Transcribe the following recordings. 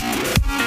Yeah.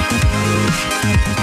Música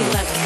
Electro.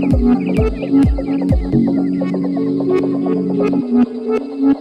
Thank you.